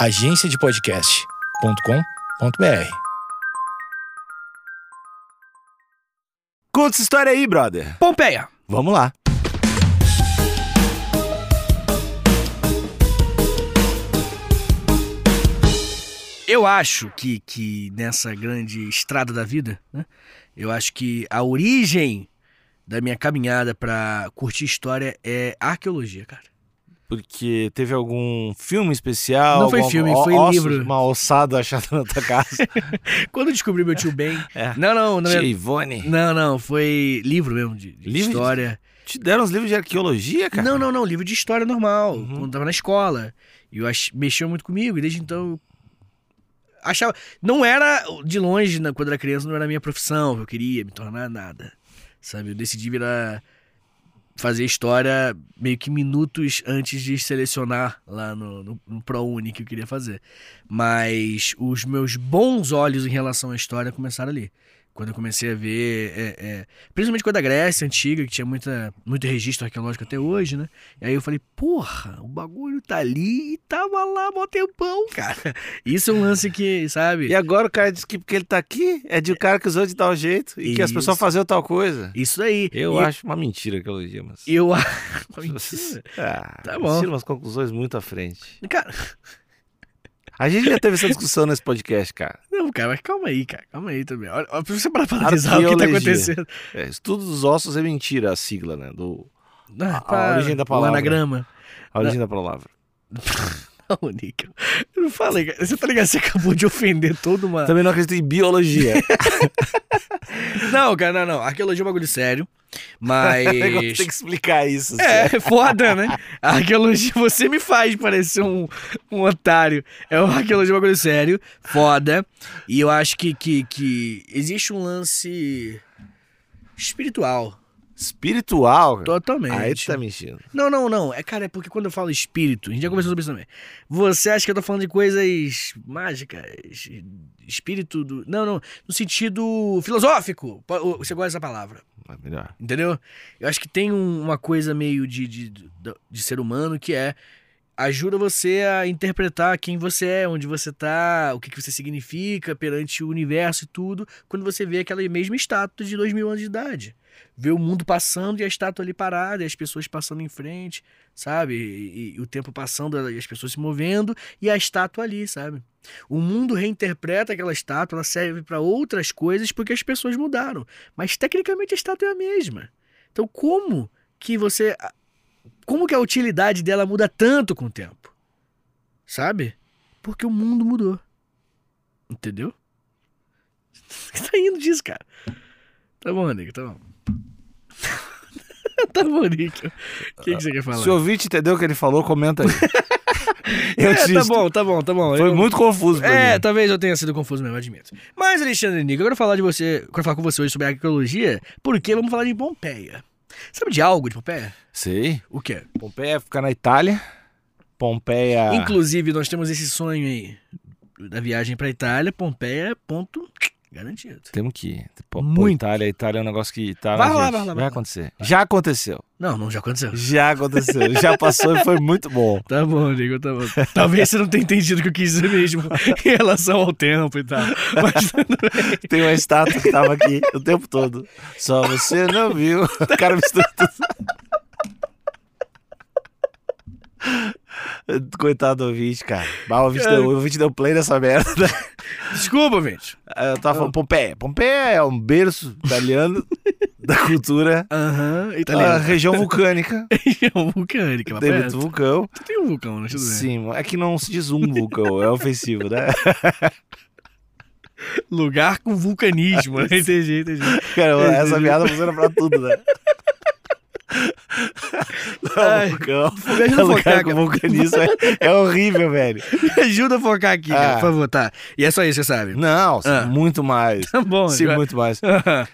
agenciadepodcast.com.br. Conta essa história aí, brother. Pompeia. Vamos lá. Eu acho que, que nessa grande estrada da vida, né? Eu acho que a origem da minha caminhada pra curtir história é arqueologia, cara. Porque teve algum filme especial? Não foi filme, foi osso, livro. Uma ossada achada na tua casa. Quando eu descobri meu tio Ben. É. Não, não, não. Tia é- Ivone. Não, não, foi livro mesmo de, de Livro de- história. Te deram uns livros de arqueologia, cara? Não, não, não, livro de história normal, Uhum. quando eu tava na escola. E eu ach... mexeu muito comigo, e desde então eu achava. Não era, de longe, quando eu era criança, não era a minha profissão, eu queria me tornar nada. Sabe? Eu decidi virar. Fazer história meio que minutos antes de selecionar lá no, no, no ProUni que eu queria fazer. Mas os meus bons olhos em relação à história começaram ali. Quando eu comecei a ver, é, é, principalmente coisa da Grécia antiga, que tinha muita, muito registro arqueológico até hoje, né? E aí eu falei, porra, o bagulho tá ali e tava lá mó tempão, cara. Isso é um lance que, sabe? E agora o cara diz que porque ele tá aqui, é de um cara que usou de tal jeito e que as Isso. pessoas faziam tal coisa. Isso aí. Eu E- acho uma mentira a arqueologia, mas... Eu acho. Ah, Tá bom. Tira umas conclusões muito à frente. Cara, A gente já teve essa discussão nesse podcast, cara. não, cara, mas calma aí, cara. Calma aí também. Olha, olha, pra você parar pra analisar o que tá acontecendo. É, estudo dos ossos é mentira, a sigla, né? Do, Ah, A- a origem da O palavra. anagrama. a origem da palavra. Não, Níquel. Eu não falei, cara. Você tá ligado? Você acabou de ofender toda uma. Também não acredito em biologia. Não, cara, não, não. Arqueologia é um bagulho sério. Mas. Tem que explicar isso. É, foda, né? A arqueologia, você me faz parecer um, um otário. É uma arqueologia é um bagulho sério, foda. E eu acho que, que, que existe um lance espiritual. Espiritual. cara. Totalmente. Aí tu tá mentindo. Não, não, não. É, cara, é porque quando eu falo espírito, a gente já conversou sobre isso também. Você acha que eu tô falando de coisas mágicas? Espírito do. Não, não. No sentido filosófico. Você gosta dessa palavra. É melhor. Entendeu? Eu acho que tem um- uma coisa meio de, de, de, de ser humano que é. Ajuda você a interpretar quem você é, onde você tá, o que, que você significa perante o universo e tudo, quando você vê aquela mesma estátua de dois mil anos de idade. Vê o mundo passando e a estátua ali parada, e as pessoas passando em frente, sabe? E, e o tempo passando e as pessoas se movendo e a estátua ali, sabe? O mundo reinterpreta aquela estátua, ela serve para outras coisas porque as pessoas mudaram. Mas tecnicamente a estátua é a mesma. Então como que você. Como que a utilidade dela muda tanto com o tempo? Sabe? Porque o mundo mudou. Entendeu? Tá indo disso, cara. Tá bom, Nico, tá bom. tá bom, Nico. O que, que você quer falar? Se o ouvinte entendeu o que ele falou, comenta aí. Eu é, tá bom, tá bom, tá bom. Foi Eu- muito confuso pra É, mim. talvez eu tenha sido confuso mesmo, admito. Mas, Alexandre Nico, eu quero falar de você, eu quero falar com você hoje sobre arqueologia, porque vamos falar de Pompeia. Sabe de algo de Pompeia? Sei. O quê? Pompeia fica na Itália. Pompeia... Inclusive, nós temos esse sonho aí da viagem pra Itália, Pompeia, ponto garantido. Temos que ir. Pô, Muito. Itália, Itália é um negócio que tá Vai lá, vai lá, vai Vai acontecer. Já aconteceu. Não, não, já aconteceu. Já aconteceu. Já passou e foi muito bom. Tá bom, Nico, tá bom. Talvez você não tenha entendido o que eu quis dizer mesmo em relação ao tempo e tal. Mas tudo bem. Tem uma estátua que tava aqui o tempo todo. Só você não viu. O cara misturou tudo. Coitado do ouvinte, cara. Bah, o, ouvinte deu, o ouvinte deu play nessa merda. Desculpa, gente. Eu tava falando Pompeia. Pompeia é um berço italiano da cultura. Aham, A italiano. região vulcânica. Região vulcânica, Tem muito vulcão. Tem um vulcão, né? Sim, é que não se diz um vulcão, é ofensivo, né? Lugar com vulcanismo, né? Entendi, entendi. Cara, essa piada funciona pra tudo, né? Não, Ai, vulcão. me ajuda a lugar focar, com cara. vulcanismo é, é horrível, velho. Me ajuda a focar aqui, cara, Ah. por favor, tá? E é só isso, você sabe? Não, Ah. muito mais. Tá bom, Sim, já- muito mais.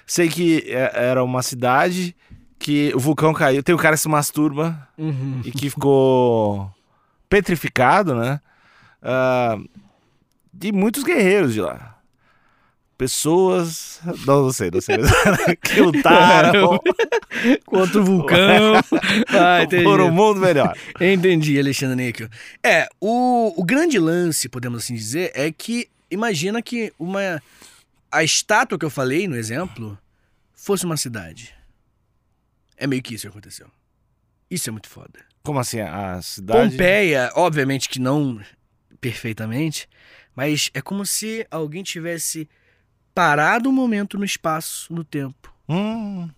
Sei que é- era uma cidade que o vulcão caiu. Tem o cara que se masturba Uhum. e que ficou petrificado, né? Ah, de muitos guerreiros de lá. Pessoas, não, não sei, não sei, que lutaram Contra o vulcão. ah, entendi. por um mundo melhor. Entendi, Alexandre Níquel. É, o, o grande lance, podemos assim dizer, é que imagina que uma a estátua que eu falei no exemplo fosse uma cidade. É meio que isso que aconteceu. Isso é muito foda. Como assim, a cidade... Pompeia, obviamente que não perfeitamente, mas é como se alguém tivesse parado um momento no espaço, no tempo, Hum,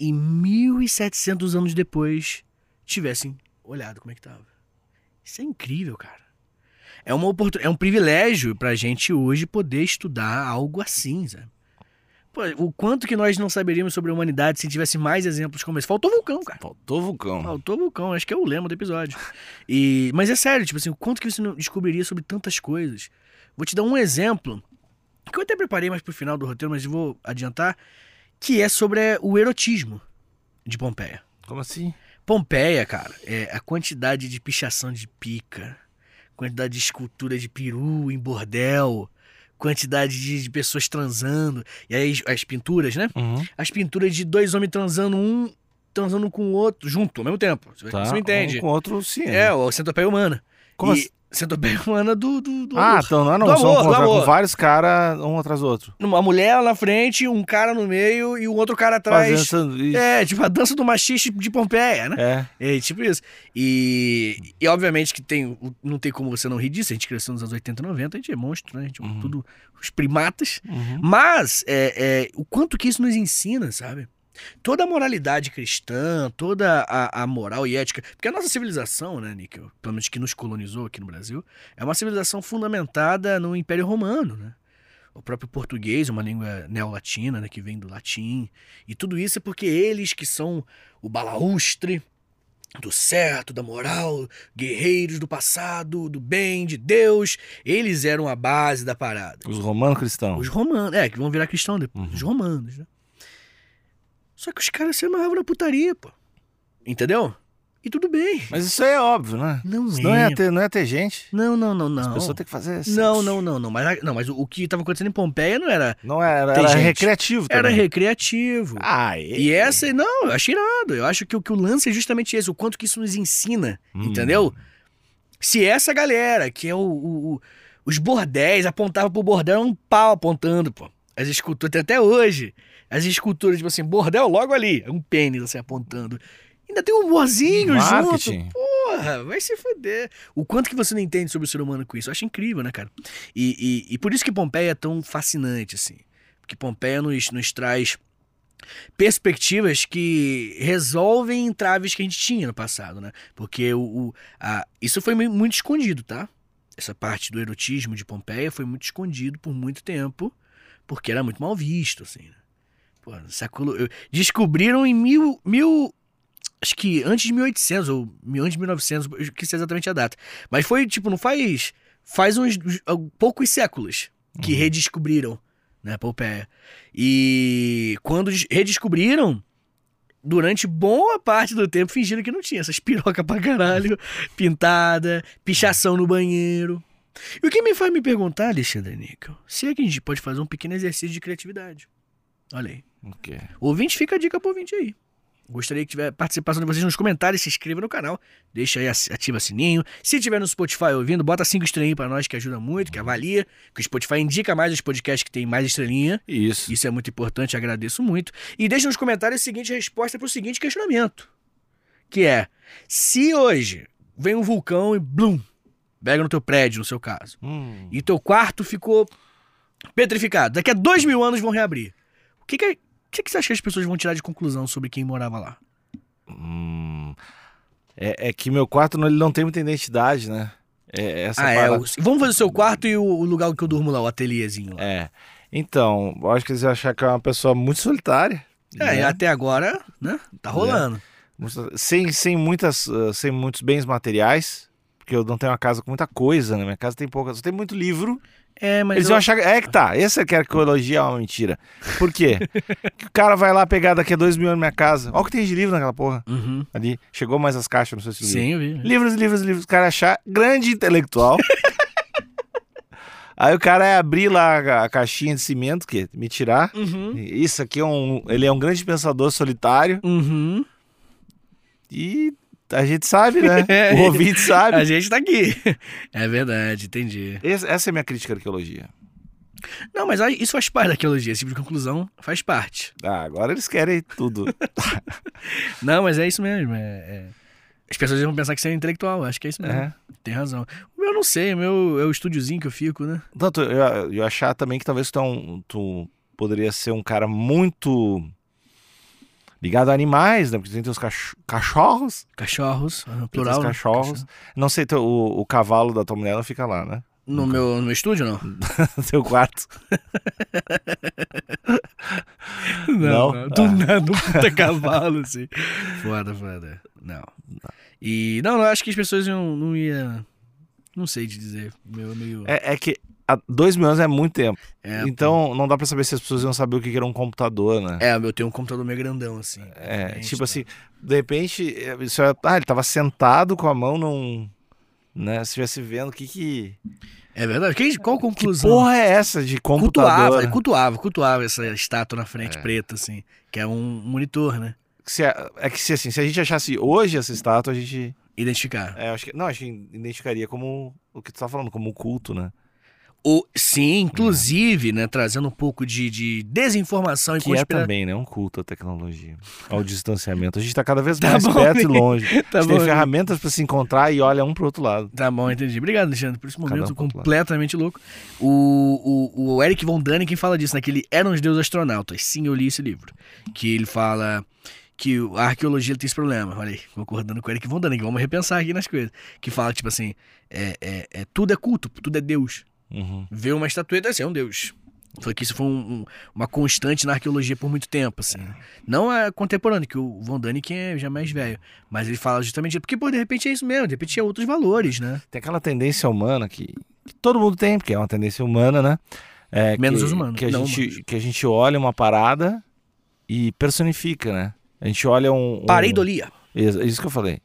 e 1700 anos depois tivessem olhado como é que tava. Isso é incrível, cara. É, uma oportun... é um privilégio pra gente hoje poder estudar algo assim, sabe? Pô, o quanto que nós não saberíamos sobre a humanidade se tivesse mais exemplos como esse. Faltou vulcão, cara. faltou vulcão. Faltou vulcão, acho que é o lema do episódio. E, mas é sério, tipo assim, o quanto que você não descobriria sobre tantas coisas. Vou te dar um exemplo, que eu até preparei mais pro final do roteiro, mas eu vou adiantar, que é sobre é, o erotismo de Pompeia. Como assim? Pompeia, cara, é a quantidade de pichação de pica, quantidade de escultura de peru em bordel, quantidade de, de pessoas transando, e aí as, as pinturas, né? Uhum. As pinturas de dois homens transando, um transando com o outro, junto, ao mesmo tempo. Você, Tá, você me entende? Um com outro, sim. É, o centopeia humana. Como e assim? Centopeia humana do, do, do Ah, então não é não. Do São amor, com, vários caras, um atrás do outro. Uma mulher lá na frente, um cara no meio e o outro cara atrás. Fazendo. É, tipo a dança do machiste de Pompeia, né? É. É, tipo isso. E, e obviamente que tem, não tem como você não rir disso. A gente cresceu nos anos 80 e 90, a gente é monstro, né? A gente é Uhum. tudo os primatas. Uhum. Mas é, é, o quanto que isso nos ensina, sabe? Toda a moralidade cristã, toda a, a moral e ética. Porque a nossa civilização, né, Níquel? Pelo menos que nos colonizou aqui no Brasil, é uma civilização fundamentada no Império Romano, né? O próprio português, uma língua neolatina, né, que vem do latim. E tudo isso é porque eles que são o balaustre do certo, da moral, guerreiros do passado, do bem, de Deus, eles eram a base da parada. Os romanos cristãos. Os romanos, é, que vão virar cristão depois. Uhum. Os romanos, né? Só que os caras se amarravam na putaria, pô. Entendeu? E tudo bem. Mas isso aí é óbvio, né? Não Senão é. ia ter, não ia ter gente. Não, não, não, As não. pessoas têm que fazer sexo. Não, não, não, não. Mas, não, mas o, o que estava acontecendo em Pompeia não era. Não era, era gente. recreativo Era também. recreativo. Ah, E essa, não, eu acho irado. Eu acho que, o- que o lance é justamente esse, o quanto que isso nos ensina, Hum. entendeu? Se essa galera, que é o, o- o- os bordéis, apontava pro bordel, era um pau apontando, pô. As esculturas, tem até hoje, as esculturas, tipo assim, bordel logo ali, um pênis assim apontando. Ainda tem um humorzinho Marketing. junto. Porra, vai se fuder. O quanto que você não entende sobre o ser humano com isso? Eu acho incrível, né, cara? E, e, e por isso que Pompeia é tão fascinante, assim. Porque Pompeia nos, nos traz perspectivas que resolvem entraves que a gente tinha no passado, né? Porque o, o- a- isso foi mu- muito escondido, tá? Essa parte do erotismo de Pompeia foi muito escondido por muito tempo, porque era muito mal visto, assim. Né? Pô, descobriram em mil, mil, acho que antes de 1800 ou mil- antes de 1900, eu esqueci exatamente a data. Mas foi tipo, não faz, faz uns, uns- poucos séculos que Uhum. redescobriram, né, Pompeia. E quando des- redescobriram, durante boa parte do tempo fingiram que não tinha essas pirocas pra caralho, pintada, pichação no banheiro. E o que me faz me perguntar, Alexandre Níquel, se é que a gente pode fazer um pequeno exercício de criatividade. Olha aí. O quê? Ouvinte, fica a dica pro ouvinte aí. Gostaria que tiver participação de vocês nos comentários, se inscreva no canal, deixa aí, ativa sininho. Se tiver no Spotify ouvindo, bota cinco estrelinhas pra nós, que ajuda muito, que avalia, que o Spotify indica mais os podcasts que tem mais estrelinha. Isso. Isso é muito importante, agradeço muito. E deixa nos comentários a seguinte resposta pro seguinte questionamento. Que é, se hoje vem um vulcão e blum, pega no teu prédio, no seu caso, Hum. e teu quarto ficou petrificado, daqui a dois mil anos vão reabrir. O que que, é- que que você acha que as pessoas vão tirar de conclusão sobre quem morava lá? Hum. É, é que meu quarto não, ele não tem muita identidade, né? É, essa ah, é. o- vamos fazer o seu quarto e o, o lugar que eu durmo lá, o ateliêzinho lá. É. Então, acho que eles iam achar que é uma pessoa muito solitária. É, né? até agora, né? Tá rolando. Muito- Sem, sem, muitas, sem muitos bens materiais. Porque eu não tenho uma casa com muita coisa, né? Minha casa tem poucas. Tem muito livro. É, mas. Eles eu- iam achar. que- É que tá. Esse que eu elogie é uma mentira. Por quê? que o cara vai lá pegar daqui a dois mil anos na minha casa. Olha o que tem de livro naquela porra. Uhum. Ali. Chegou mais as caixas, não sei se viu. Sim, eu vi. Livros, livros, livros. O cara achar grande intelectual. Aí o cara é abrir lá a, a caixinha de cimento, que me tirar. Uhum. Isso aqui é um. Ele é um grande pensador solitário. Uhum. E a gente sabe, né? O ouvinte sabe. A gente tá aqui. É verdade, entendi. Esse- essa é a minha crítica à arqueologia. Não, mas isso faz parte da arqueologia. Esse tipo de conclusão faz parte. Ah, agora eles querem tudo. Não, mas é isso mesmo. é- é. As pessoas vão pensar que você é intelectual. Acho que é isso mesmo. É. Tem razão. O meu eu não sei. O meu é o estúdiozinho que eu fico, né? Tanto eu, eu achar também que talvez tu, é um- tu poderia ser um cara muito ligado a animais, né? Porque tem cach- cachorros. Cachorros, plural. né? cachorros. Cachorro. Não sei, o, o cavalo da tua mulher não fica lá, né? No meu, no meu estúdio, não? No teu quarto. Não? não. Do Ah. nada, puta cavalo, assim. Foda, foda. Não. E, não, eu acho que as pessoas não, não iam... Não sei te dizer. Meu, meio... É, é que há dois mil anos é muito tempo. É, então não dá pra saber se as pessoas iam saber o que era um computador, né? É, eu tenho um computador meio grandão, assim. É, Gente, tipo tá. assim, de repente, é, isso é, ah, ele tava sentado com a mão num. Né, se estivesse vendo o que que. É verdade. Que, qual a Que conclusão? porra é essa de computador? cultuava, né? cultuava, cultuava essa estátua na frente É. preta, assim. Que é um monitor, né? Se é, é que se, assim, se a gente achasse hoje essa estátua, a gente. Identificar. É, acho que, não, acho que identificaria como o que tu tá falando, como culto, né? O, sim, inclusive, né, trazendo um pouco de, de desinformação e Que é conspira... também, né? Um culto à tecnologia. Ao distanciamento. A gente tá cada vez Tá mais bom, perto e né? longe. Tá a gente tem bom. ferramentas pra se encontrar e olha um pro outro lado. Tá bom, entendi. Obrigado, Alexandre, por esse momento um completamente louco. O, o, o Eric Von Däniken fala disso, né? Que ele eram os deuses astronautas. Sim, eu li esse livro. Que ele fala que a arqueologia tem esse problema. Olha aí, concordando com o Eric Von Däniken. Vamos repensar aqui nas coisas. Que fala, tipo assim, é, é, é- tudo é culto, tudo é Deus. Uhum. Ver uma estatueta assim, é um Deus. Foi que isso foi um- um- uma constante na arqueologia por muito tempo, assim. Não é contemporâneo, que o Von Däniken é já mais velho. Mas ele fala justamente porque, pô, de repente é isso mesmo. De repente é outros valores, né? Tem aquela tendência humana que, que todo mundo tem, porque é uma tendência humana, né? É, Menos que, os humanos, Que a, não gente, humanos. que a gente olha uma parada e personifica, né? A gente olha um. um... Pareidolia. Isso, isso que eu falei.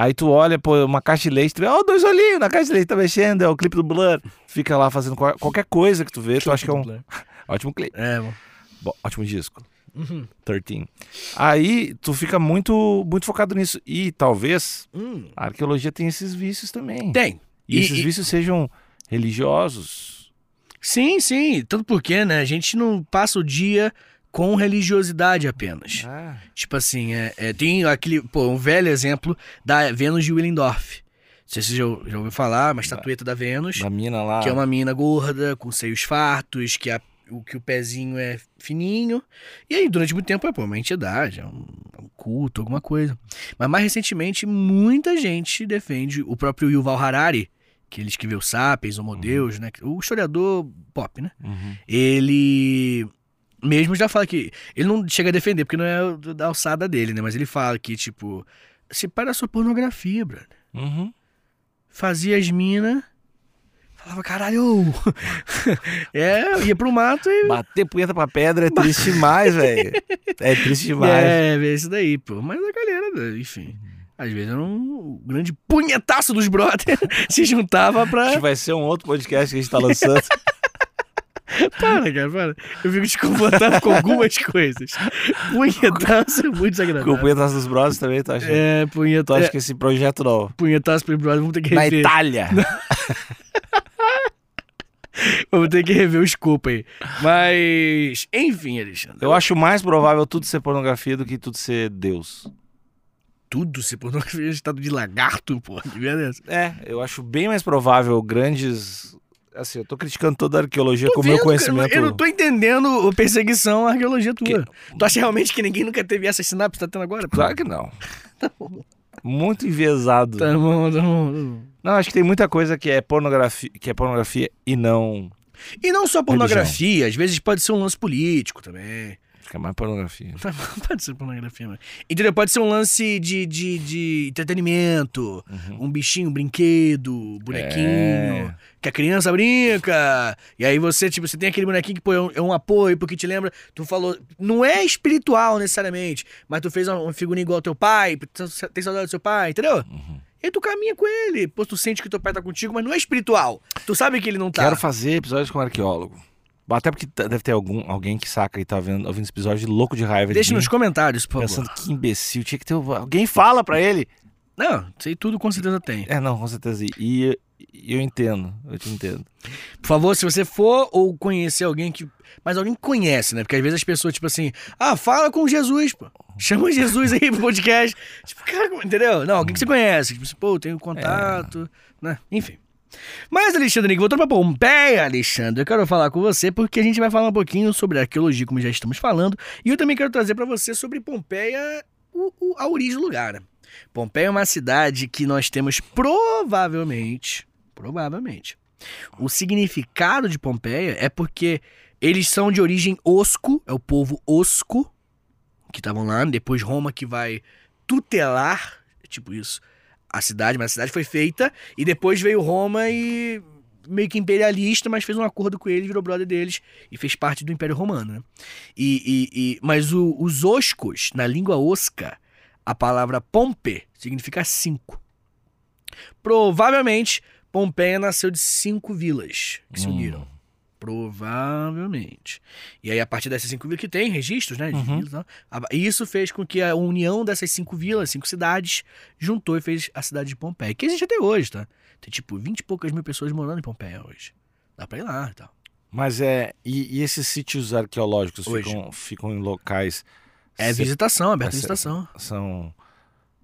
Aí tu olha, pô, uma caixa de leite, tu vê, ó, dois olhinhos na caixa de leite tá mexendo, é o clipe do Blur. Fica lá fazendo qual- qualquer coisa que tu vê, tu acha que é um ótimo clipe. É, bom. Bom, ótimo disco. Uhum. 13. Aí tu fica muito, muito focado nisso. E talvez Hum, a arqueologia tenha esses vícios também. Tem. E, E- esses e- vícios sejam religiosos. Sim, sim. Tanto porque, né? A gente não passa o dia com religiosidade apenas. Ah, Tipo assim, é, é, tem aquele, pô, um velho exemplo da Vênus de Willendorf. Não sei se você já, já ouviu falar, uma estatueta da Vênus, da mina lá. que é uma mina gorda, com seios fartos, que, a- o, que o pezinho é fininho. E aí, durante muito tempo, é pô, uma entidade, é um, é um culto, alguma coisa. Mas mais recentemente, muita gente defende o próprio Yuval Harari, que ele escreveu Sapiens, Homo Deus, né? O historiador pop, né? Uhum. ele mesmo já fala que ele não chega a defender porque não é da alçada dele, né? Mas ele fala que tipo se para a sua pornografia, brother. Uhum. Fazia as minas, falava caralho, é ia pro mato e Bater punheta pra pedra é triste demais, velho. É triste demais. é, é isso daí, pô. Mas a galera, enfim. Às vezes era um grande punhetaço dos brothers se juntava Acho pra. que vai ser um outro podcast que a gente tá lançando. Para, cara, para. Eu fico desconfortável com algumas coisas. Punhetaço é muito Com o desagradável. punhetaço dos brothers também, tu acha? É, Tu punhetaço. acha que esse projeto não? Punhetaço pro brother, vamos ter que Na rever. Itália. Vamos ter que rever o escopo aí. Mas, enfim, Alexandre. Eu acho mais provável tudo ser pornografia do que tudo ser Deus. Tudo se pornografia estado de lagarto, pô. Que merda é essa? É, eu acho bem mais provável grandes. Assim, eu tô criticando toda a arqueologia Tô com o meu conhecimento. Eu não tô entendendo a perseguição à arqueologia tua. Tu acha realmente que ninguém nunca teve essa sinapse que tá tendo agora? Claro que não. Muito enviesado. Tá bom, tá bom, tá bom. Não, acho que tem muita coisa que é pornografia, que é pornografia e não. E não só pornografia, às vezes pode ser um lance político também. Que é mais pornografia. Pode ser pornografia, mano. Entendeu? Pode ser um lance de, de, de entretenimento. Uhum. Um bichinho, um brinquedo, bonequinho. É. Que a criança brinca. E aí você, tipo, você tem aquele bonequinho que pô, é, um, é um apoio, porque te lembra. Tu falou. Não é espiritual necessariamente, mas tu fez uma, uma figurinha igual ao teu pai, tem saudade do seu pai, entendeu? Uhum. E tu caminha com ele. Pô, tu sente que teu pai tá contigo, mas não é espiritual. Tu sabe que ele não tá. Quero fazer episódios com arqueólogo. Até porque deve ter algum, alguém que saca e tá vendo, ouvindo esse episódio de louco de raiva Deixa de mim, nos comentários, por favor. pensando que imbecil. Tinha que ter. Alguém fala pra ele. Não, sei tudo com certeza tem. É, não, com certeza. E eu entendo. Eu te entendo. Por favor, se você for ou conhecer alguém que. Mas alguém que conhece, né? Porque às vezes as pessoas, tipo assim, ah, fala com Jesus, pô. Chama Jesus aí pro podcast. Tipo, cara, entendeu? Não, alguém que você conhece. Tipo assim, pô, tenho contato, né? Enfim. Mas, Alexandre, voltando pra Pompeia, Alexandre, eu quero falar com você porque a gente vai falar um pouquinho sobre arqueologia, como já estamos falando, e eu também quero trazer pra você sobre Pompeia, o- o- a origem do lugar. né? Pompeia é uma cidade que nós temos provavelmente, provavelmente, o significado de Pompeia é porque eles são de origem osco, é o povo osco, que estavam lá, depois Roma que vai tutelar, tipo isso, a cidade, mas a cidade foi feita, e depois veio Roma e meio que imperialista, mas fez um acordo com eles, virou brother deles e fez parte do Império Romano, né? E, e- e- mas o- os oscos, na língua osca, a palavra pompe significa cinco. Provavelmente, Pompeia nasceu de cinco vilas que se Hum. uniram. Provavelmente. E aí, a partir dessas cinco vilas que tem registros, né? Uhum. vilas e isso fez com que a união dessas cinco vilas, cinco cidades, juntou e fez a cidade de Pompeia. Que existe até hoje, tá? Tem tipo 20 e poucas mil pessoas morando em Pompeia hoje. Dá pra ir lá e tal. Mas é. E, e esses sítios arqueológicos Hoje. ficam, ficam em locais. É se- visitação, aberta Essa- visitação. São,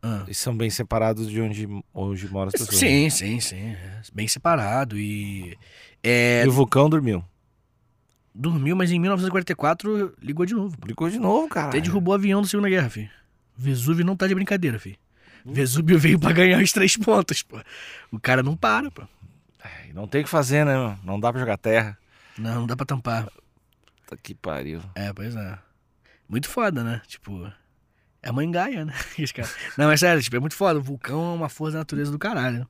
Ah. e são bem separados de onde hoje moram as pessoas. Sim, sim, sim. é Bem separado e. É, E o vulcão dormiu. dormiu, mas em 1944 ligou de novo. Ligou de novo, cara. Até derrubou o avião da Segunda Guerra, filho. Vesúvio não tá de brincadeira, filho. Vesúvio veio pra ganhar os três pontos, pô. O cara não para, pô. Não tem o que fazer, né? Não dá pra jogar terra. Não, não dá pra tampar. Puta que pariu. É, pois é. Muito foda, né? Tipo, é a mãe Gaia, né? Não, mas sério, tipo, é muito foda. O vulcão é uma força da natureza do caralho. né?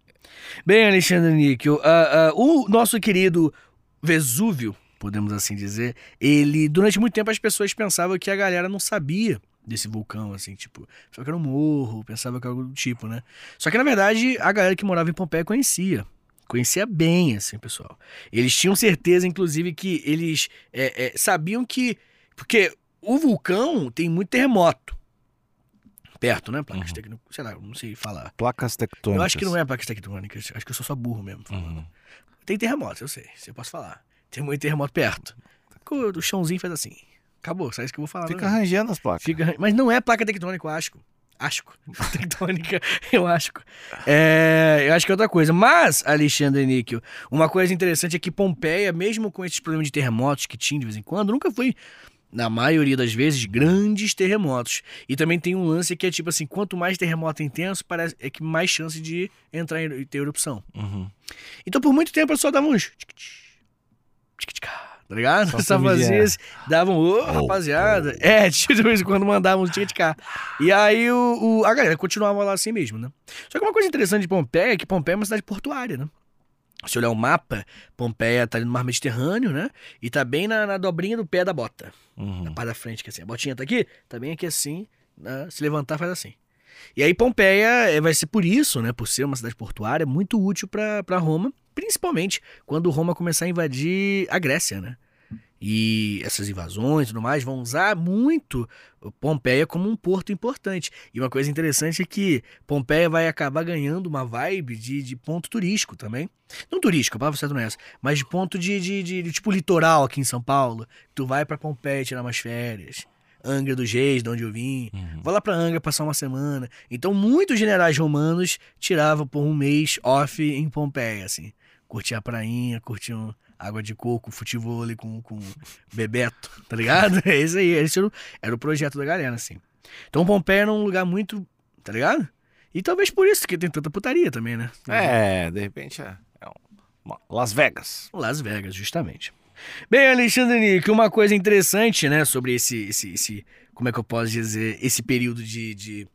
Bem, Alexandre Níquel, ah, ah, o nosso querido Vesúvio, podemos assim dizer, ele, durante muito tempo as pessoas pensavam que a galera não sabia desse vulcão, assim, tipo, pensava que era um morro, pensava que era algo do tipo, né? Só que, na verdade, a galera que morava em Pompeia conhecia. Conhecia bem, assim, pessoal. Eles tinham certeza, inclusive, que eles é, é, sabiam que. Porque o vulcão tem muito terremoto. Perto, né? Placas Uhum. tectônicas. Sei lá, não sei falar. Placas tectônicas. Eu acho que não é placas tectônicas. Acho que eu sou só burro mesmo. falando. Uhum. Tem terremoto, eu sei. Isso eu posso falar. Tem muito terremoto perto. O chãozinho faz assim. Acabou, só isso que eu vou falar. Fica arranjando as placas. Fica- Mas não é placa tectônica, eu acho. Acho. Tectônica, eu acho. É, eu acho que é outra coisa. Mas, Alexandre Níquel, uma coisa interessante é que Pompeia, mesmo com esses problemas de terremotos que tinha de vez em quando, nunca foi, na maioria das vezes, grandes terremotos. E também tem um lance que é tipo assim: quanto mais terremoto intenso, parece é que mais chance de entrar em e ter erupção. Uhum. Então, por muito tempo, eu só dava uns. Tá ligado? Só Só fazia esse. Davam, ô, rapaziada. É, de vez em quando mandavam um tica E aí o, o- a galera continuava lá assim mesmo, né? Só que uma coisa interessante de Pompeia é que Pompeia é uma cidade portuária, né? Se olhar o mapa, Pompeia tá ali no mar Mediterrâneo, né? E tá bem na, na dobrinha do pé da bota. Na Uhum. parte da frente, que assim. A botinha tá aqui, tá bem aqui assim. né? Se levantar, faz assim. E aí Pompeia eh, vai ser por isso, né? Por ser uma cidade portuária, muito útil pra Roma. Principalmente quando Roma começar a invadir a Grécia, né? E essas invasões e tudo mais vão usar muito Pompeia como um porto importante. E uma coisa interessante é que Pompeia vai acabar ganhando uma vibe de, de ponto turístico também. Não turístico, a palavra certa não é essa, mas de ponto de, de, de- de tipo litoral aqui em São Paulo. Tu vai pra Pompeia tirar umas férias. Angra dos Reis, de onde eu vim. Uhum. Vou lá pra Angra passar uma semana. Então, muitos generais romanos tiravam por um mês off em Pompeia, assim. Curtir a prainha, curtiam água de coco, futebol com, com Bebeto, tá ligado? É isso aí. Esse era o, era o projeto da galera, assim. Então, Pompeia era um lugar muito, tá ligado? E talvez por isso que tem tanta putaria também, né? É, de repente é. é uma- Las Vegas. Las Vegas, justamente. Bem, Alexandre Nick, uma coisa interessante, né, sobre esse, esse, esse como é que eu posso dizer, esse período de, de-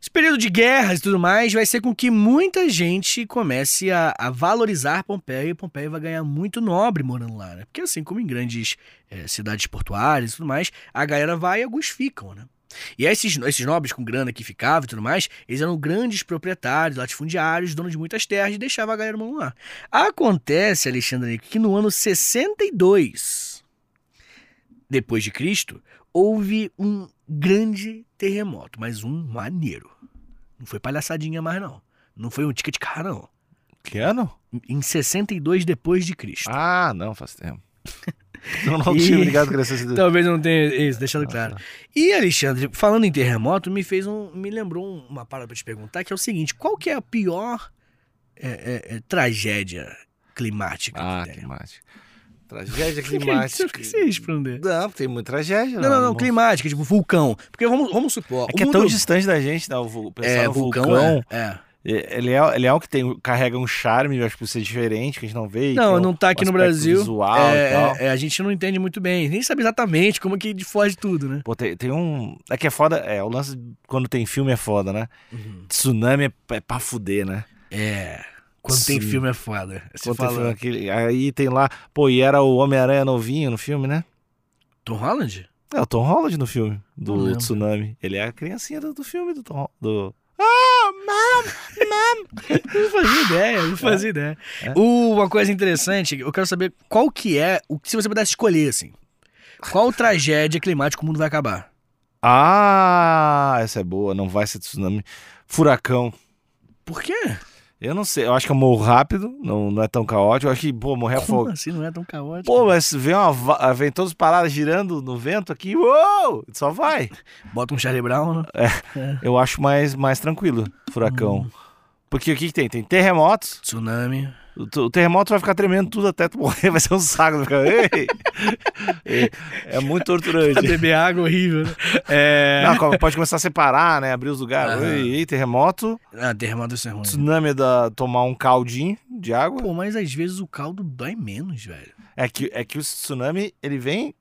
esse período de guerras e tudo mais, vai ser com que muita gente comece a, a valorizar Pompeia e Pompeia vai ganhar muito nobre morando lá, né? Porque assim como em grandes eh, cidades portuárias e tudo mais, a galera vai e alguns ficam, né? E esses, esses nobres com grana que ficavam e tudo mais, eles eram grandes proprietários, latifundiários, donos de muitas terras e deixavam a galera mão lá. Acontece, Alexandre, que no ano 62 depois de Cristo, houve um grande terremoto, mas um maneiro. Não foi palhaçadinha mais não. Não foi um ticket de carro não. Que ano? Em 62 depois de Cristo. Ah, não, faz tempo. Não E- tinha ligado era 62. Talvez não tenha isso, deixando claro. E Alexandre, falando em terremoto, me fez um, me lembrou um- uma parada pra te perguntar, que é o seguinte: qual que é a pior é, é, é, tragédia climática? Ah, que tem? climática. Tragédia Que é esqueci de responder. Não, tem muita tragédia. Não, não, não, climática, tipo vulcão. Porque vamos, vamos supor. É o que é mundo- tão distante da gente, né? O É, no vulcão, vulcão. é. é. é- Ele é, ele é algo que tem, carrega um charme, eu acho que por ser diferente, que a gente não vê. Não, não um- tá aqui um no Brasil. Visual é, é, é, a gente não entende muito bem, nem sabe exatamente como que foge tudo, né? Pô, tem, tem um. É que é foda. É, o lance quando tem filme é foda, né? Tsunami é, é pra fuder, né? É. Quando tem Sim. filme é foda. Quando tem fala. filme aquele, aí tem lá. Pô, e era o Homem-Aranha novinho no filme, né? Tom Holland? É o Tom Holland no filme do. Tsunami. Ele é a criancinha do, do filme do Tom do Não fazia ideia, não fazia ideia. É. Uma coisa interessante, eu quero saber qual que é, o se você pudesse escolher, assim, qual tragédia climática o mundo vai acabar? Ah, essa é boa. Não vai ser tsunami. Furacão. Por quê? Eu não sei. Eu acho que eu morro rápido. Não, não é tão caótico. Eu acho que, pô, morrer Como afogo. assim não é tão caótico? Pô, mas vem, uma, vem todas as paradas girando no vento aqui. Uou! Só vai. Bota um Charlie Brown, né? Eu acho mais, mais tranquilo, furacão. Porque o que, que tem? Tem terremotos. Tsunami. O, terremoto vai ficar tremendo tudo até tu morrer. Vai ser um saco. Ficar, é, é muito torturante. Beber água horrível, né? É... Não, pode começar a separar, né? Abrir os lugares. Ei, ei, terremoto. Ah, terremoto isso é ruim. Tsunami é da tomar um caldinho de água. Pô, mas às vezes o caldo dói menos, velho. É que, é que o tsunami, ele vem,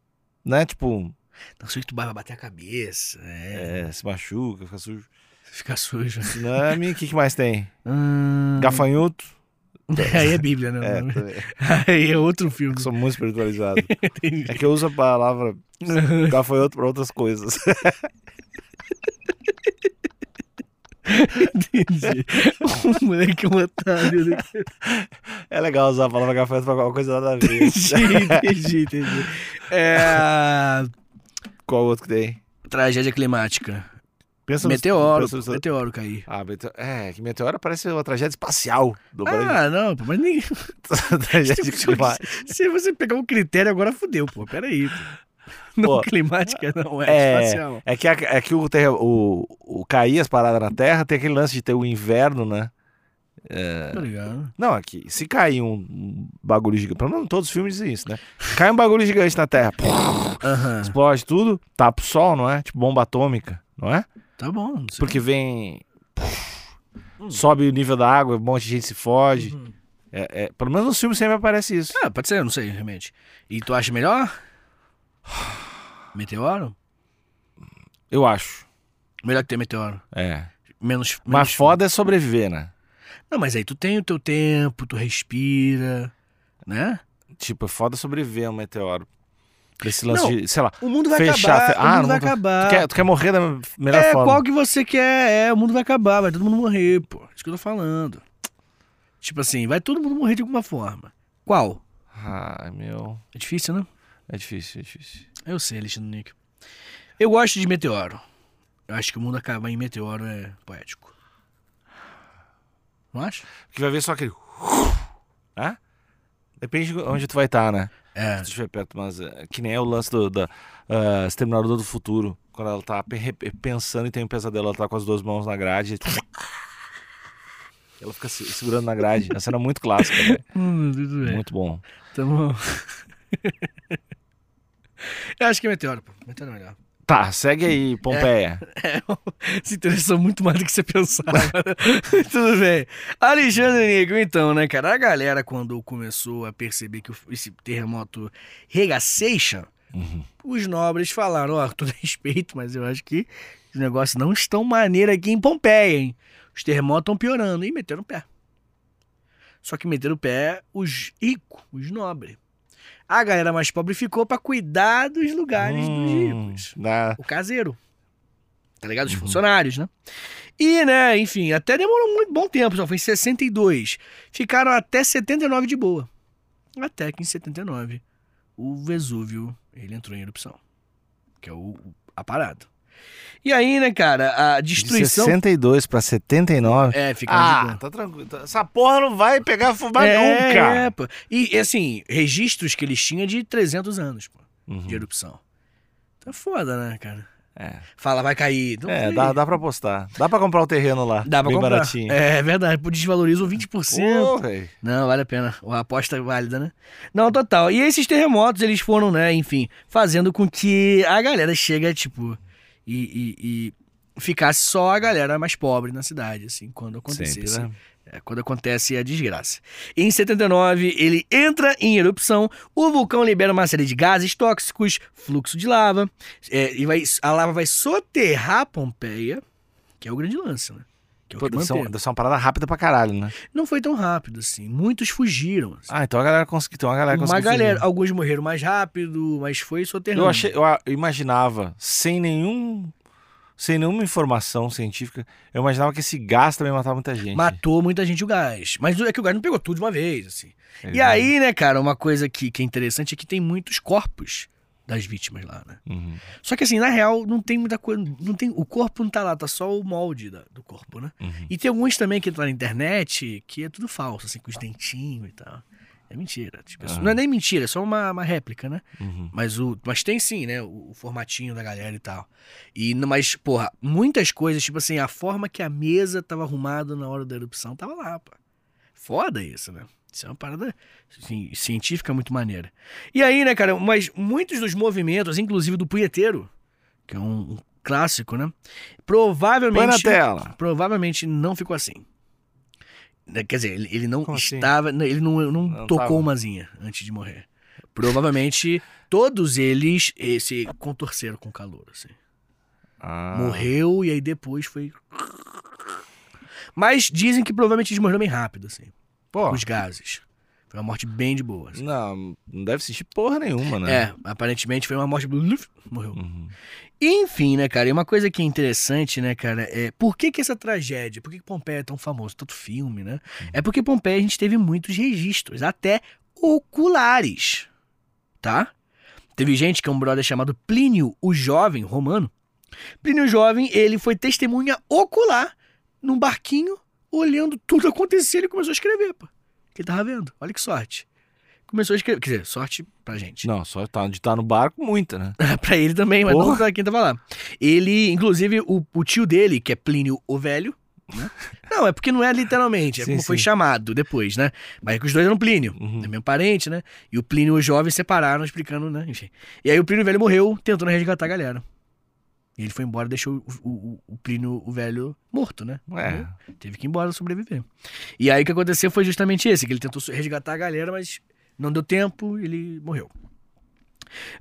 né? Tipo, Não sei que tu vai bater a cabeça, é, é, se machuca, fica sujo. Fica sujo. Tsunami, o que, que mais tem? Hum... Gafanhoto. Aí é Bíblia, né? É, também. Aí é outro filme. Eu sou muito espiritualizado. É que eu uso a palavra gafanhoto pra outras coisas. Entendi. O moleque é um otário. Né? É legal usar a palavra gafanhoto pra qualquer coisa nada a ver. Entendi, entendi, entendi. É... Qual outro que tem? Tragédia climática. Pensa Meteoro. pensa Meteoro cair. Ah, meteoro. É, que meteoro parece uma tragédia espacial do Brasil. Ah, não, pô, mas nem. tragédia climática. Se você pegar um critério, agora fudeu, pô. Peraí. Pô. Não, Pô, climática não, é, é, espacial. É que, a- é que o, terra, o, o cair as paradas na Terra tem aquele lance de ter o inverno, né? Tá ligado? Não, aqui, se cair um, bagulho gigante, pelo menos todos os filmes dizem isso, né? Cai um bagulho gigante na Terra, Aham. explode tudo, tapa o sol, não é? Tipo bomba atômica, não é? Tá bom. sei. Porque vem. Sobe o nível da água, um monte de gente se foge. Uhum. É, é, pelo menos nos filmes sempre aparece isso. Ah, pode ser, eu não sei, realmente. E tu acha melhor? Meteoro? Eu acho. Melhor que ter meteoro. É. Menos. Mas menos- foda é sobreviver, né? Não, mas aí tu tem o teu tempo, tu respira, né? Tipo, é foda sobreviver a um meteoro. Desse lance Não, de, sei lá, O mundo vai Fechar, acabar. fe- o Ah, mundo não vai tô- acabar. tu, quer, tu quer morrer da melhor é, forma. qual que você quer? É, o mundo vai acabar, vai todo mundo morrer, pô. Isso que eu tô falando. Tipo assim, vai todo mundo morrer de alguma forma. Qual? Ai, meu. É difícil, né? É difícil, é difícil. Eu sei, Alexandre Nick. Eu gosto de meteoro. Eu acho que o mundo acabar em meteoro é poético. Não acha? Que vai ver só aquele. Né? Depende de onde tu vai estar, né? É. Se perto, mas é, que nem é o lance do, da ah, Exterminador do Futuro. Quando ela tá pe- pe- pensando e tem um pesadelo, ela tá com as duas mãos na grade. Ela fica se- segurando na grade. É uma cena muito clássica, né? Hum. Muito bom. Tá bom. Eu acho que é meteoro, pô. Meteoro é melhor. Tá, segue aí, Pompeia. É, se interessou muito mais do que você pensava. Tudo bem. Alexandre Negro, então, né, cara? A galera, quando começou a perceber que esse terremoto regaceixa, Uhum. os nobres falaram, ó, todo respeito, mas eu acho que os negócios não estão maneiro aqui em Pompeia, hein? Os terremotos estão piorando. E meteram o pé. Só que meteram o pé os ricos, os nobres. A galera mais pobre ficou pra cuidar dos lugares dos Hum, ricos. dá- O caseiro. tá ligado? Os funcionários, né? E, né, enfim, até demorou muito bom tempo, só foi em 62. Ficaram até 79 de boa. Até que em 79 o Vesúvio, ele entrou em erupção. Que é o, o- a parada. E aí, né, cara, a De destruição... 62 pra 79. É, fica de. Ah, tá tranquilo. Tá- Essa porra não vai pegar fubá é, nunca. é, pô. E, assim, registros que eles tinham de 300 anos, pô, Uhum. de erupção. Tá foda, né, cara? É, Fala, vai cair. Não É, dá, dá pra apostar. Dá pra comprar o terreno lá. Dá pra bem comprar. baratinho. É verdade, pô, desvalorizam 20%. Pô, véi. Não, vale a pena. A aposta é válida, né? Não, total. E esses terremotos, eles foram, né, enfim, fazendo com que a galera chega, tipo, e, e- e ficasse só a galera mais pobre na cidade, assim, quando acontecesse. Sempre, né? É, quando acontece a desgraça. Em 79, ele entra em erupção, o vulcão libera uma série de gases tóxicos, fluxo de lava, é, e vai, a lava vai soterrar Pompeia, que é o grande lance, né? Que é o Pô, que ser uma parada rápida pra caralho, né? Não foi tão rápido assim, muitos fugiram. assim. Ah, então a galera conseguiu. Então a galera Uma conseguiu galera, fugir. alguns morreram mais rápido, mas foi soterrando. Eu achei, eu a- eu imaginava, sem nenhum. Sem nenhuma informação científica, eu imaginava que esse gás também matava muita gente. Matou muita gente o gás. Mas é que o gás não pegou tudo de uma vez, assim. Ele E aí, né, cara, uma coisa que, que é interessante é que tem muitos corpos das vítimas lá, né? Uhum. Só que assim, na real, não tem muita coisa. Não tem, o corpo não tá lá, tá só o molde da- do corpo, né? Uhum. E tem alguns também que tá na internet que é tudo falso, assim, com os dentinhos e tal. É mentira. Tipo, Aham. Não é nem mentira, é só uma, uma réplica, né? Uhum. Mas, o, mas tem sim, né? O, o formatinho da galera e tal. E, mas, porra, muitas coisas, tipo assim, a forma que a mesa tava arrumada na hora da erupção tava lá, pô. Foda isso, né? Isso é uma parada assim, científica muito maneira. E aí, né, cara, mas muitos dos movimentos, inclusive do punheteiro, que é um, um clássico, né? Põe Provavelmente. na tela. Provavelmente não ficou assim. Né, Quer dizer, ele, ele não Como assim? estava. não, Ele não, não, Não tocou tava. uma zinha antes de morrer. Provavelmente todos eles se contorceram com calor. Assim. Ah. Morreu e aí depois foi. Mas dizem que provavelmente eles morreram bem rápido, assim. Pô, Os gases. Foi uma morte bem de boa. assim. não, não deve sentir porra nenhuma, né? É, aparentemente foi uma morte. Morreu. Uhum. Enfim, né, cara? E uma coisa que é interessante, né, cara, é por que, que essa tragédia, por que, que Pompeia é tão famoso, tanto filme, né? É porque Pompeia a gente teve muitos registros, até oculares, tá? Teve gente que é um brother chamado Plínio o Jovem, romano. Plínio o Jovem, ele foi testemunha ocular num barquinho, olhando tudo acontecer, ele começou a escrever, pô. Que ele tava vendo. Olha que sorte. Começou a escrever, quer dizer, sorte pra gente. Não, só tá, de estar no barco, muita, né? pra ele também, mas não Porra. pra quem tava lá. Ele, inclusive, o, o tio dele, que é Plínio o Velho, né? Não, é porque não é literalmente, é Sim, como foi sim. chamado depois, né? Mas é que os dois eram Plínio, Uhum. é meu parente, né? E o Plínio o Jovem separaram, explicando, né? Enfim. E aí o Plínio Velho morreu tentando resgatar a galera. E ele foi embora e deixou o, o, o Plínio o Velho morto, né? É. Teve que ir embora sobreviver. E aí o que aconteceu foi justamente esse, que ele tentou resgatar a galera, mas não deu tempo, ele morreu.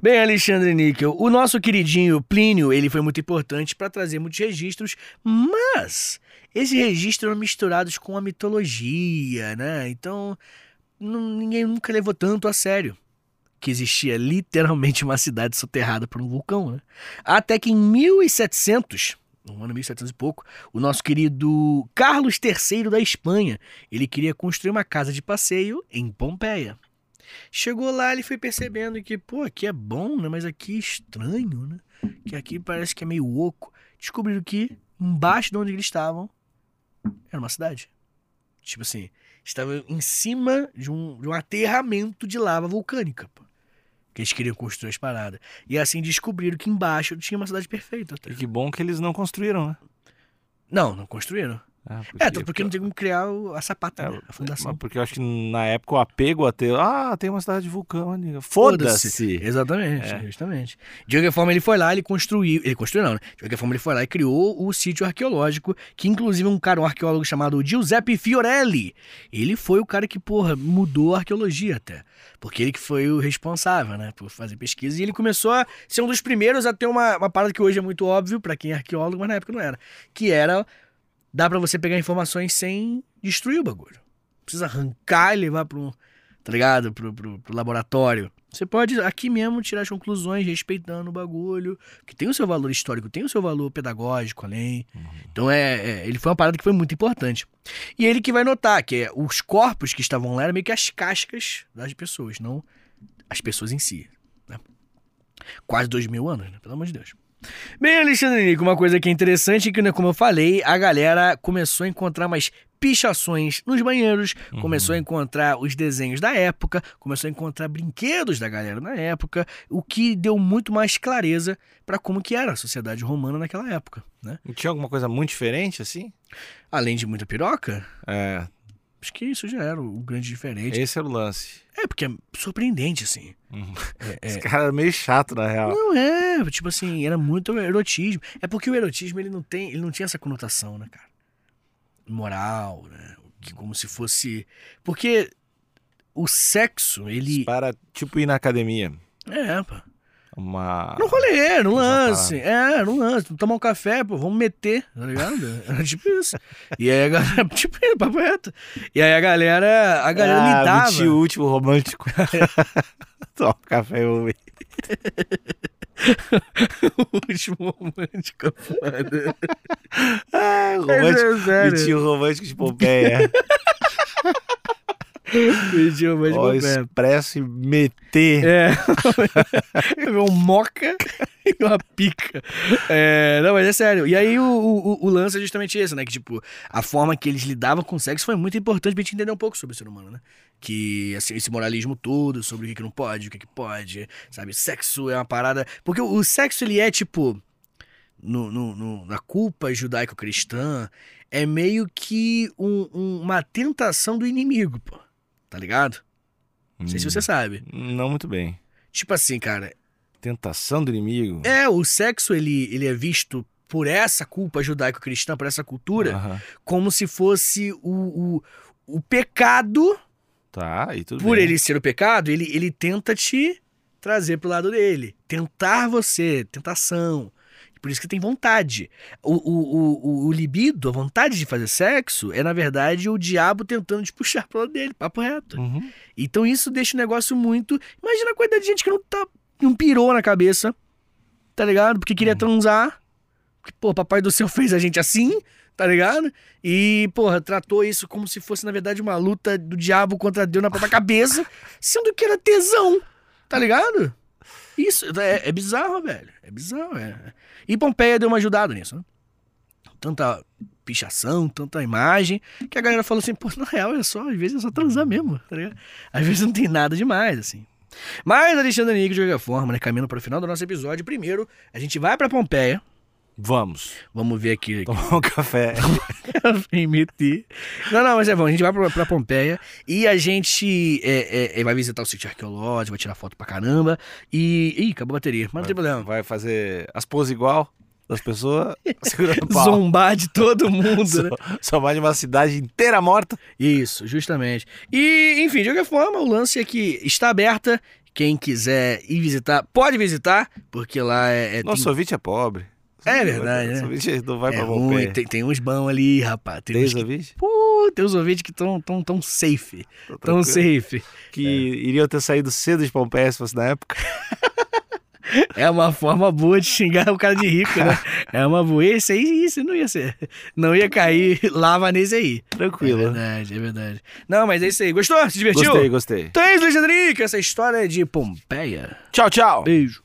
Bem, Alexandre Níquel, o nosso queridinho Plínio, ele foi muito importante para trazer muitos registros, mas esses registros eram misturados com a mitologia, né? Então, ninguém nunca levou tanto a sério que existia literalmente uma cidade soterrada por um vulcão, né? Até que em 1700, no ano 1700 e pouco, o nosso querido Carlos III da Espanha, ele queria construir uma casa de passeio em Pompeia. Chegou lá, ele foi percebendo que, pô, aqui é bom, né? Mas aqui é estranho, né? Que aqui parece que é meio oco. Descobriram que embaixo de onde eles estavam era uma cidade. Tipo assim, estava em cima de um, de um aterramento de lava vulcânica, pô. Que eles queriam construir as paradas. E assim descobriram que embaixo tinha uma cidade perfeita. até. E que bom que eles não construíram, né? Não, não construíram. É, É, até porque não tem como criar o- a sapata, É, né? A fundação. Porque eu acho que na época o apego a ter. Ah, tem uma cidade de vulcão ali. Foda-se! Exatamente, É. justamente. De qualquer forma, ele foi lá, ele construiu. Ele construiu, não, né? De qualquer forma, ele foi lá e criou o sítio arqueológico, que inclusive um cara, um arqueólogo chamado Giuseppe Fiorelli. Ele foi o cara que, porra, mudou a arqueologia até. Porque ele que foi o responsável, né, por fazer pesquisa. E ele começou a ser um dos primeiros a ter uma, uma parada que hoje é muito óbvio pra quem é arqueólogo, mas na época não era. Que era. Dá pra você pegar informações sem destruir o bagulho. Não precisa arrancar e levar um, tá ligado? Pro, pro, pro laboratório. Você pode aqui mesmo tirar as conclusões respeitando o bagulho, que tem o seu valor histórico, tem o seu valor pedagógico além. Então é, é, ele foi uma parada que foi muito importante. E ele que vai notar que é, os corpos que estavam lá eram meio que as cascas das pessoas, não as pessoas em si. Né? Quase dois mil anos, né? Pelo amor de Deus. Bem, Alexandre Nico, uma coisa que é interessante é que, né, como eu falei, a galera começou a encontrar mais pichações nos banheiros, Uhum. começou a encontrar os desenhos da época, começou a encontrar brinquedos da galera na época, o que deu muito mais clareza para como que era a sociedade romana naquela época, né? E Tinha alguma coisa muito diferente, assim? Além de muita piroca, É, acho que isso já era o grande diferente. esse era o lance. É, porque é surpreendente, assim. Uhum. É, Esse é- cara era meio chato, na real. Não é, tipo assim, era muito erotismo. É porque o erotismo ele não tem, ele não tinha essa conotação, né, cara? Moral, né? Que como se fosse, porque o sexo, ele Para, tipo, ir na academia. é, pô. Uma... No rolê, no Usar lance. É, no lance. Tomar um café, pô, vamos meter, tá ligado? Era tipo isso. E aí a galera, tipo papo reto. E aí a galera, a galera ah, lidava. o último romântico. Toma um café, eu vou ver. o último romântico, foda. Ah, Mas romântico. é o romântico de Pompeia. Pediu romântico Ó, expresso e meter. É. um moca e uma pica. É, não, mas é sério. E aí o, o, o lance é justamente esse, né? Que, tipo, a forma que eles lidavam com o sexo foi muito importante pra gente entender um pouco sobre o ser humano, né? Que, assim, esse moralismo todo, sobre o que, que não pode, o que, que pode, sabe? Sexo é uma parada... Porque o, o sexo, ele é, tipo... No, no, no- na culpa judaico-cristã, é meio que um- um- uma tentação do inimigo, pô. Tá ligado? Não sei se você sabe. Não muito bem. Tipo assim, cara, Tentação do inimigo. é, o sexo ele, ele é visto por essa culpa judaico-cristã, por essa cultura, como se fosse o, o, o pecado. Tá, e tudo Por bem. ele ser o pecado, ele, ele tenta te trazer pro lado dele. Tentar você, tentação. Por isso que tem vontade. O, o, o, o libido, a vontade de fazer sexo, é na verdade o diabo tentando te puxar pro lado dele, papo reto. Uhum. Então isso deixa o negócio muito. Imagina a quantidade de gente que não tá. não pirou na cabeça. Tá ligado? Porque queria transar. Porque, pô, papai do céu fez a gente assim, tá ligado? E, porra, tratou isso como se fosse, na verdade, uma luta do diabo contra Deus na própria cabeça, sendo que era tesão, tá ligado? Isso é, é bizarro, velho. É bizarro, é. E Pompeia deu uma ajudada nisso, né? Tanta pichação, tanta imagem, que a galera falou assim, pô, na real é só, às vezes é só transar mesmo, tá ligado? Às vezes não tem nada demais, assim. Mas, Alexandre Nick, de qualquer forma, né, caminhando para o final do nosso episódio, primeiro, a gente vai pra Pompeia, Vamos. vamos ver aqui, Tomar um café. Vem meter. Não, não, mas é bom. A gente vai pra, pra Pompeia e a gente é, é, é, vai visitar o sítio arqueológico, vai tirar foto pra caramba. E. Ih, acabou a bateria, mas não tem problema. Vai fazer as poses igual das pessoas, segurando pau. Zombar de todo mundo, né? Só mais de uma cidade inteira morta. Isso, justamente. E, enfim, de qualquer forma, o lance é que está aberta. Quem quiser ir visitar, pode visitar, porque lá é. é Nosso tem- ouvinte é pobre. É verdade, né? não vai é pra ruim, tem, tem uns bons ali, rapaz. Tem, Tem uns os que, ouvintes? Pô, tem uns ouvintes que estão tão, tão safe. Tô Tão safe. Que iriam ter saído cedo de Pompeia se fosse na época. É uma forma boa de xingar o cara de rico, né? É uma boa. Esse aí, isso não ia ser. Não ia cair lava nesse aí. É Tranquilo. verdade, é verdade. Não, mas é isso aí. Gostou? Se divertiu? Gostei, gostei. Então é isso, Alexandre, que essa história é de Pompeia. Tchau, tchau. Beijo.